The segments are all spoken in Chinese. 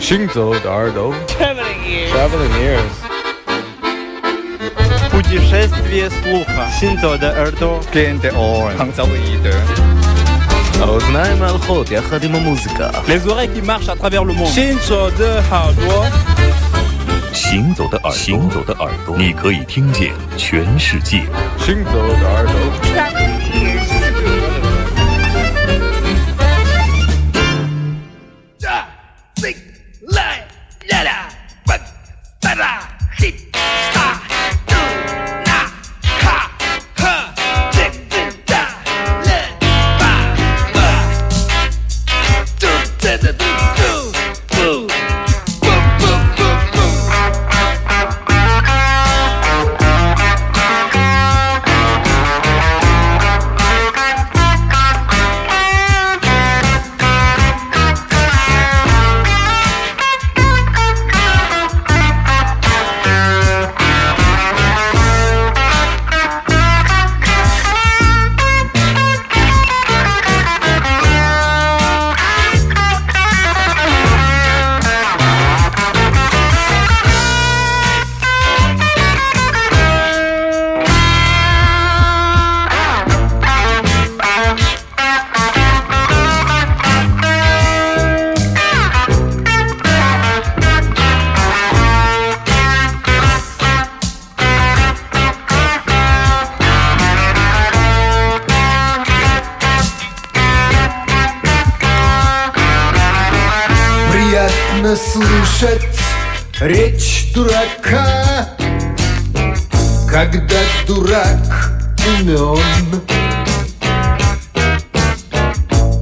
行走的耳朵 Traveling ears. Traveling ears Путешествие слуха. Синзо де Эрдо. Gente on. Hangzauide. האוזניים ההלכות יחד עם המוזיקה Les oreilles qui marchent à travers le monde. 行走的耳朵，行走的耳朵，行走的耳朵，你可以听见全世界。 行走的耳朵 Речь дурака Когда дурак умен.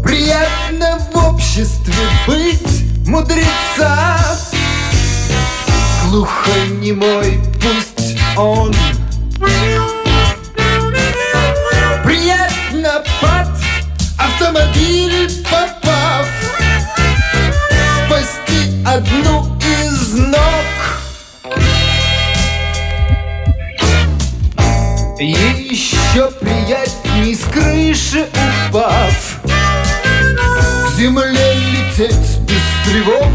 Приятно в обществе быть мудреца. Глухонемой пусть он. Приятно под автомобиль попав. Спасти одну ног. Еще приятней с крыши упав. К земле лететь без тревог.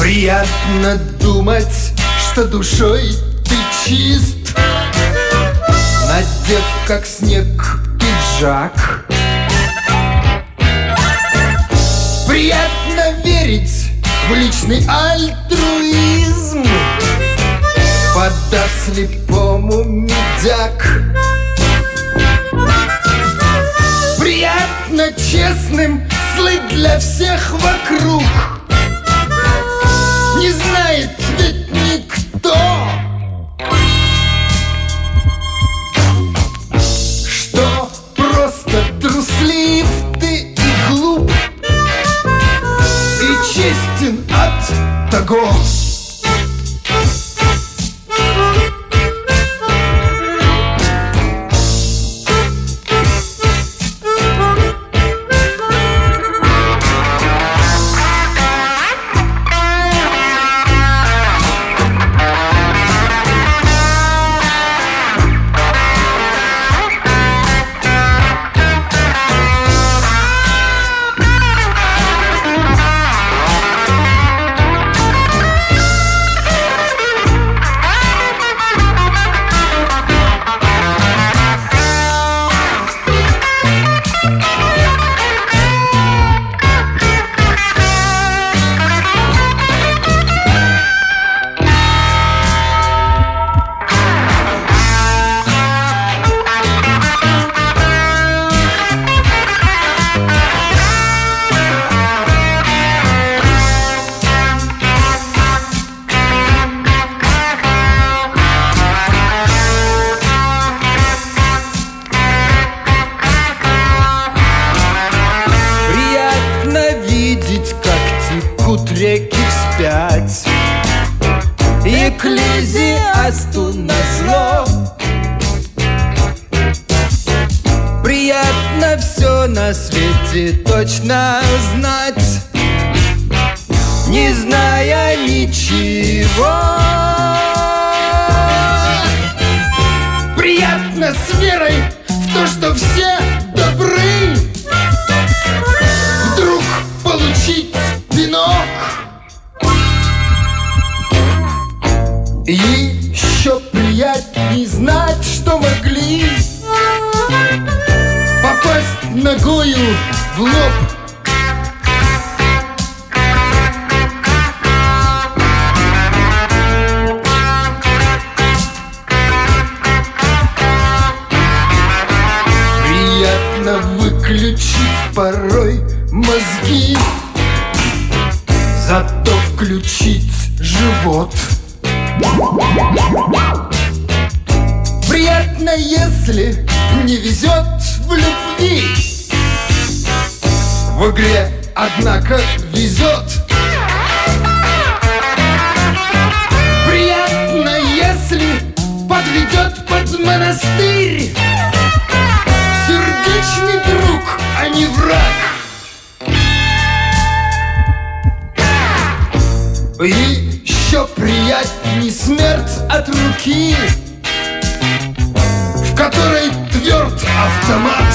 Приятно думать, что душой ты чист Надев как снег пиджак. Приятно верить в личный альтруизм. Подав слепому медяк. Приятно честным слыть для всех вокруг. Не знает честен от того на свете точно знать, не зная ничего. Приятно с верой в то, что все добры. Вдруг получить пинок. И еще приятнее знать, что вокруг Ногою в лоб. Приятно выключить порой мозги Зато включить живот В игре, однако, везет. Приятно, если подведет под монастырь. Сердечный друг, а не враг. Еще приятней смерть от руки В которой тверд автомат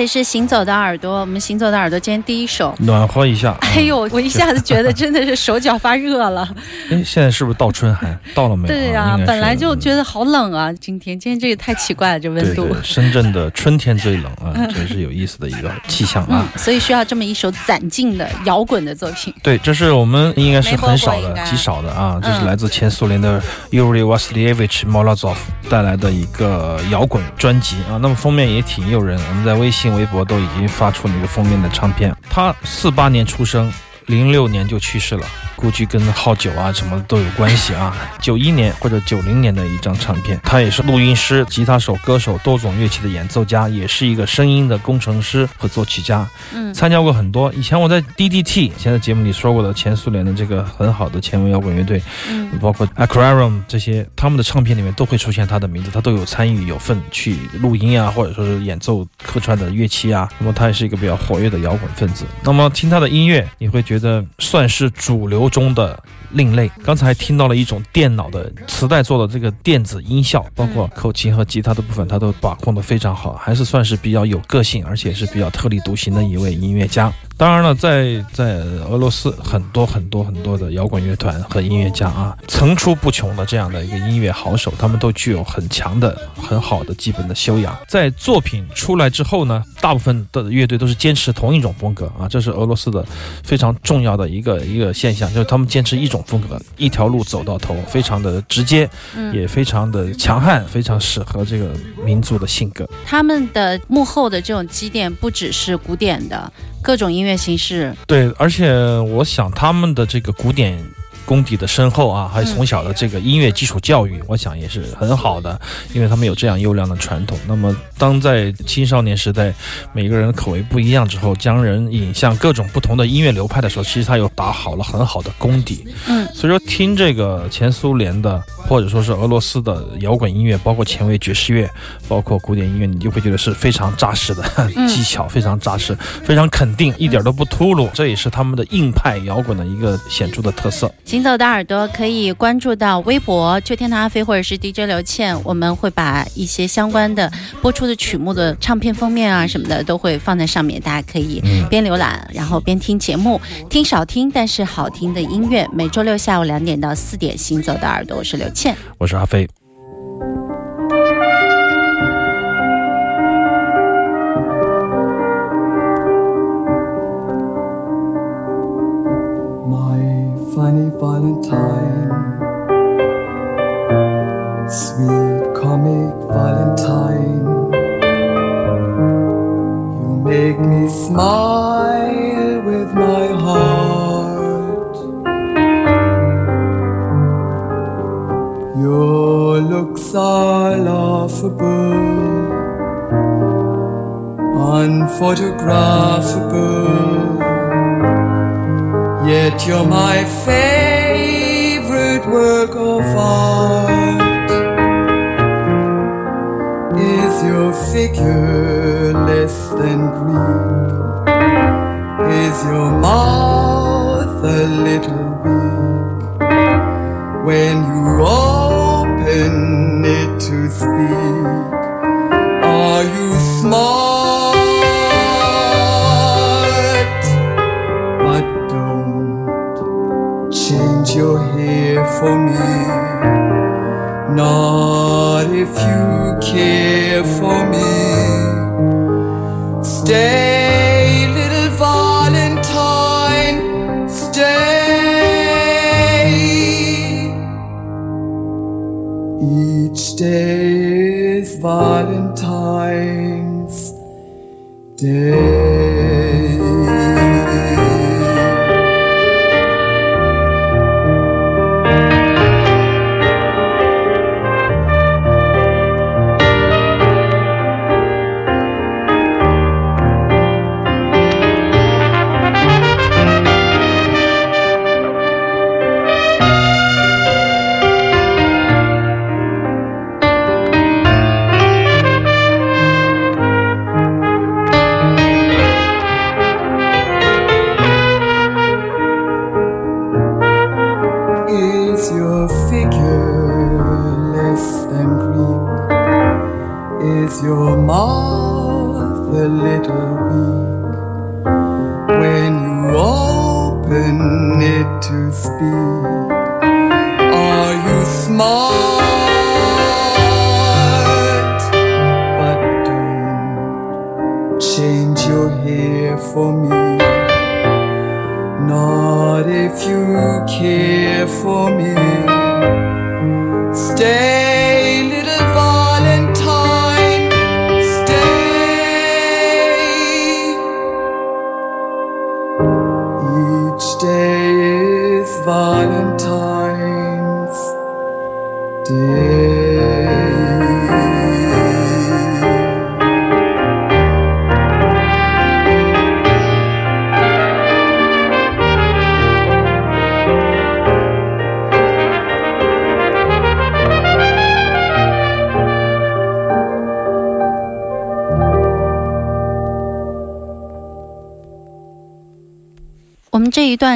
里是行走的耳朵，我们行走的耳朵今天第一首。暖和一下。哎呦，我一下子觉得真的是手脚发热了。哎，现在是不是到春寒？到了没有？对呀、本来就觉得好冷啊，今天今天这个太奇怪了，这温度。对对，深圳的春天最冷啊，真是有意思的一个气象啊。嗯，所以需要这么一首攒劲的摇滚的作品。对，这是我们应该是很少的、极少的啊，这是嗯来自前苏联的 Yuri Vasilievich Molozov 带来的一个摇滚专辑啊。那么封面也挺诱人，我们在微信、微博都已经发出了那个封面的唱片。他四八年出生，零六年就去世了。估计跟好酒啊什么的都有关系啊。九一年或者九零年的一张唱片，他也是录音师、吉他手、歌手、多种乐器的演奏家，也是一个声音的工程师和作曲家。嗯，参加过很多。以前我在 DDT，前的节目里说过的前苏联的这个很好的前卫摇滚乐队，嗯包括 Aquarium 这些，他们的唱片里面都会出现他的名字，他都有参与有份去录音啊，或者说是演奏客串的乐器啊。那么他也是一个比较活跃的摇滚分子。那么听他的音乐，你会觉得算是主流中的。另类，刚才听到了一种电脑的磁带做的这个电子音效，包括口琴和吉他的部分，他都把控的非常好，还是算是比较有个性，而且是比较特立独行的一位音乐家。当然了，在在俄罗斯很多很多很多的摇滚乐团和音乐家啊，层出不穷的这样的一个音乐好手，他们都具有很强的、很好的基本的修养。在作品出来之后呢，大部分的乐队都是坚持同一种风格啊，这是俄罗斯的非常重要的一个一个现象，就是他们坚持一种风格，一条路走到头，非常的直接，嗯也非常的强悍，非常适合这个民族的性格。他们的幕后的这种积淀不只是古典的各种音乐形式，对，而且我想他们的这个古典功底的深厚啊，还有从小的这个音乐基础教育，我想也是很好的，因为他们有这样优良的传统。那么，当在青少年时代，每个人的口味不一样之后，将人引向各种不同的音乐流派的时候，其实他又打好了很好的功底。嗯，所以说听这个前苏联的或者说是俄罗斯的摇滚音乐，包括前卫爵士乐，包括古典音乐，你就会觉得是非常扎实的技巧，非常扎实，非常肯定，一点都不秃噜。这也是他们的硬派摇滚的一个显著的特色。行走的耳朵可以关注到微博“秋天的阿飞”或者是 DJ 刘倩，我们会把一些相关的播出的曲目的唱片封面啊什么的都会放在上面，大家可以边浏览然后边听节目，听少听但是好听的音乐。每周六下午两点到四点，行走的耳朵，我是刘倩。我是阿飞。Unphotographable. Yet you're my favorite work of art. Is your figure less than Greek? Is your mouth a little weak when you open it to speak? If you care for me. Stay, little Valentine, stay. Each day is Valentine's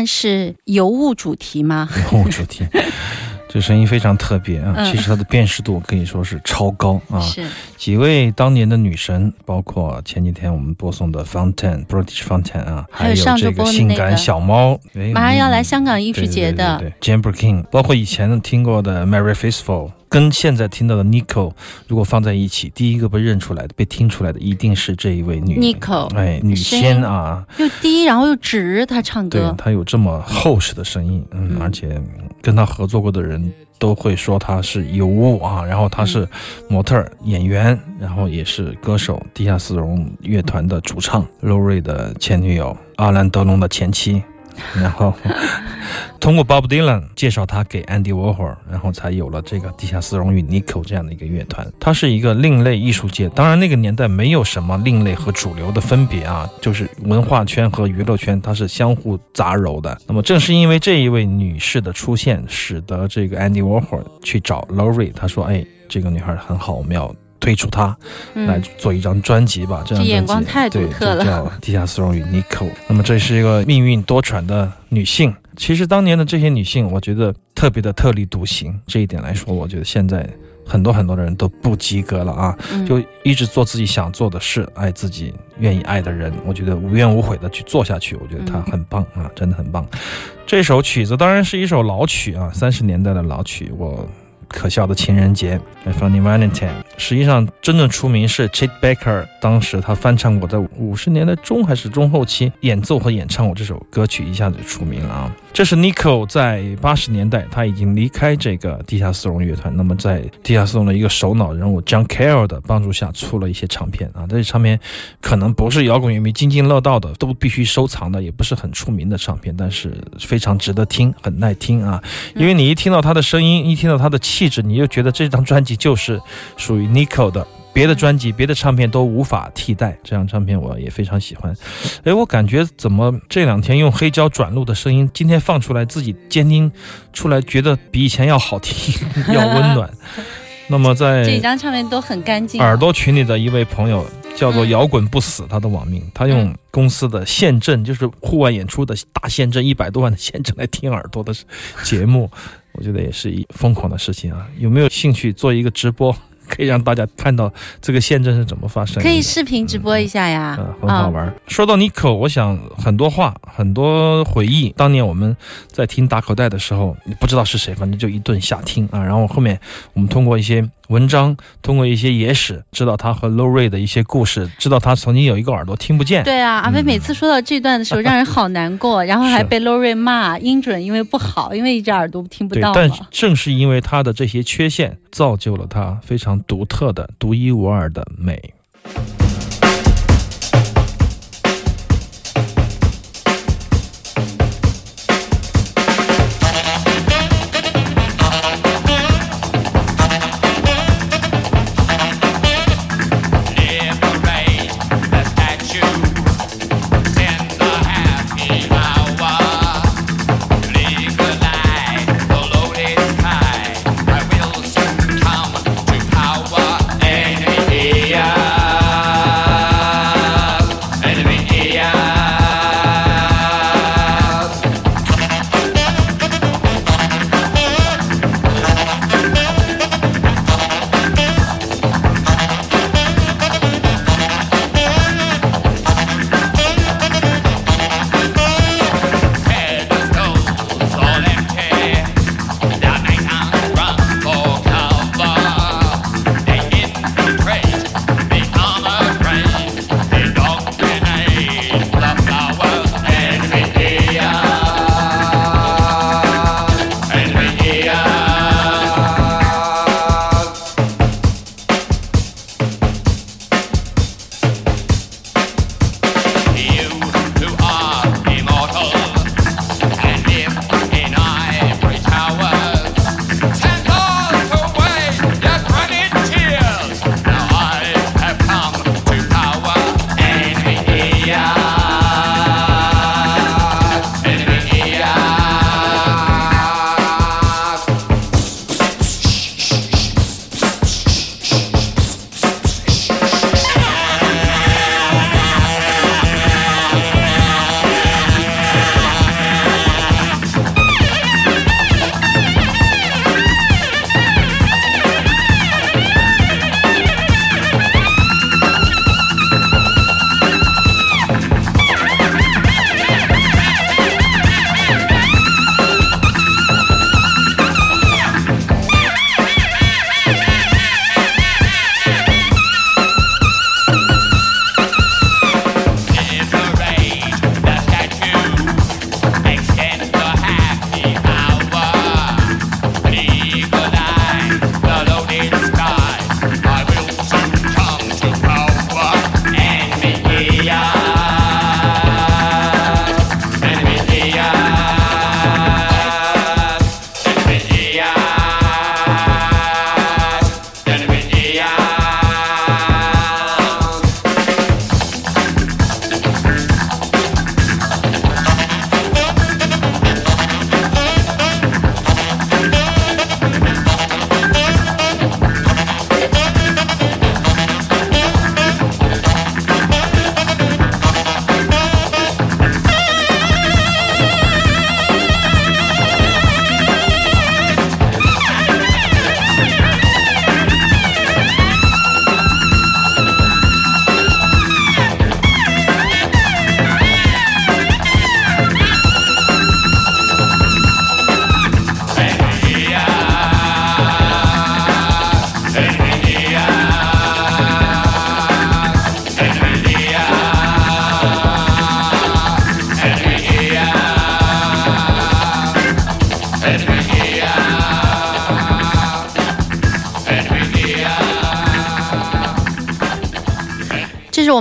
是尤物主题吗？尤物，主题，这声音非常特别啊！嗯其实它的辨识度可以说是超高啊！是几位当年的女神，包括前几天我们播送的 Fountain British Fountain 啊，还有这个性感小猫，哎马上要来嗯香港艺术节的，对对对对 Jane Birkin，包括以前听过的 Mary Faithfull，跟现在听到的 Nico，如果放在一起，第一个被认出来的、被听出来的，一定是这一位女 Nico 哎，女仙啊，又低然后又直，她唱歌。对，她有这么厚实的声音，嗯，嗯。而且跟她合作过的人都会说她是尤物啊，然后她是模特儿、演员，然后也是歌手，地下丝绒乐团的主唱，Lori 的前女友，阿兰德隆的前妻。然后通过 Bob Dylan 介绍他给 Andy Warhol，然后才有了这个地下丝绒与 Nico 这样的一个乐团。它是一个另类艺术界，当然那个年代没有什么另类和主流的分别啊，就是文化圈和娱乐圈它是相互杂糅的。那么正是因为这一位女士的出现，使得这个 Andy Warhol 去找 Laurie，他说：“哎，这个女孩很好，我们要。”推出她来嗯，做一张专辑吧，这张眼专辑光太独对特了就叫 《地下丝绒与 Nico》。那么这是一个命运多舛的女性。其实当年的这些女性，我觉得特别的特立独行。这一点来说，我觉得现在很多很多的人都不及格了啊，嗯就一直做自己想做的事，爱自己愿意爱的人。我觉得无怨无悔的去做下去，我觉得她很棒啊，真的很棒。这首曲子当然是一首老曲啊，三十年代的老曲，我。可笑的情人节，《Funny Valentine》。实际上，真正出名是 Chet Baker，当时他翻唱过，在五十年代中还是中后期演奏和演唱过这首歌曲，一下子就出名了啊。这是 Nico 在八十年代，他已经离开这个地下丝绒乐团，那么在地下丝绒的一个首脑人物 John Cale 的帮助下，出了一些唱片啊。这些唱片可能不是摇滚乐迷津津乐道的，都必须收藏的，也不是很出名的唱片，但是非常值得听，很耐听啊。因为你一听到他的声音，一听到他的气。质，你又觉得这张专辑就是属于 Nico 的。别的专辑、别的唱片都无法替代这张唱片，我也非常喜欢。哎，我感觉怎么这两天用黑胶转录的声音，今天放出来自己监听出来，觉得比以前要好听，要温暖。那么在这张唱片都很干净。耳朵群里的一位朋友叫做摇滚不死，他的网名，他用公司的县镇，就是户外演出的大县镇，一百多万的县镇来听耳朵的节目，我觉得也是一疯狂的事情啊！有没有兴趣做一个直播？可以让大家看到这个宪政是怎么发生的，可以视频直播一下呀，嗯，很好玩。说到 Nico，我想很多话，很多回忆。当年我们在听打口袋的时候，你不知道是谁，反正就一顿瞎听啊。然后后面我们通过一些。文章通过一些野史知道他和 Low Ray 的一些故事，知道他曾经有一个耳朵听不见。对啊，阿飞每次说到这段的时候，让人好难过，然后还被 Low Ray 骂音准因为不好，因为一只耳朵听不到。但正是因为他的这些缺陷，造就了他非常独特的、独一无二的美。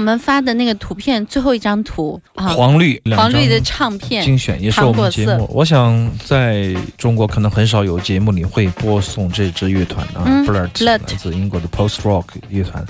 们发的那个图片最后一张图啊，黄绿两黄绿的唱片精选也是我们节目。我想在中国可能很少有节目里会播送这支乐团啊、嗯 b l u r Blurt 来自英国的 Post Rock 乐团。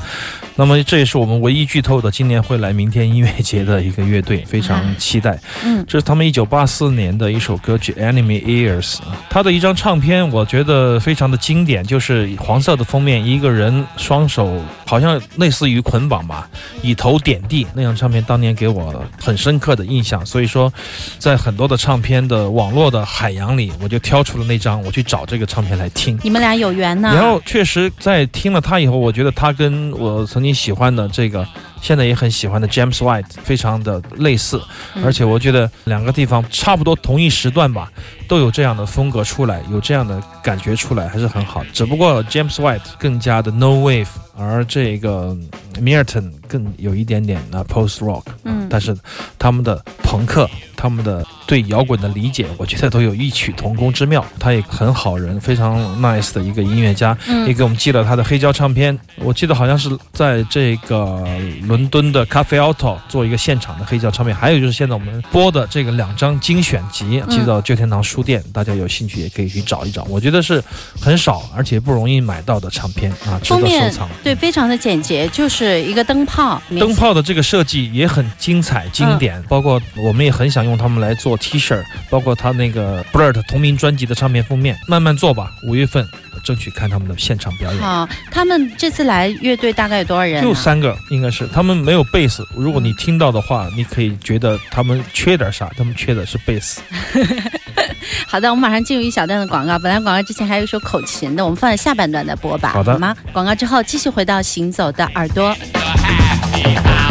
那么这也是我们唯一剧透的，今年会来明天音乐节的一个乐队，非常期待。嗯这是他们一九八四年的一首歌曲《Enemy Ears》，他的一张唱片，我觉得非常的经典，就是黄色的封面，一个人双手好像类似于捆绑吧，以头点地。那张唱片当年给我很深刻的印象，所以说，在很多的唱片的网络的海洋里，我就挑出了那张，我去找这个唱片来听。你们俩有缘呢。然后确实在听了他以后，我觉得他跟我曾经喜欢的这个，现在也很喜欢的 James White 非常的类似，嗯。而且我觉得两个地方差不多同一时段吧，都有这样的风格出来，有这样的感觉出来，还是很好。只不过 James White 更加的 No Wave，而这个 Milton 更有一点点的 Post Rock，嗯。但是他们的朋克，他们的对摇滚的理解，我觉得都有异曲同工之妙。他也很好人，非常 nice 的一个音乐家，嗯也给我们寄了他的黑胶唱片。我记得好像是在这个伦敦的 Cafe Auto 做一个现场的黑胶唱片，还有就是现在我们播的这个两张精选集，嗯寄到旧天堂书店，大家有兴趣也可以去找一找。我觉得是很少而且不容易买到的唱片啊，值得收藏。对，非常的简洁，就是一个灯泡，灯泡的这个设计也很精彩经典，嗯包括我们也很想用它们来做 T 恤，包括他那个 Blurt 同名专辑的唱片封面，慢慢做吧。五月份争取看他们的现场表演。好，他们这次来乐队大概有多少人、啊？就三个，应该是他们没有贝斯。如果你听到的话，你可以觉得他们缺点啥？他们缺的是贝斯。好的，我们马上进入一小段的广告。本来广告之前还有一首口琴的，我们放在下半段再播吧，好的好吗？广告之后继续回到行走的耳朵。happy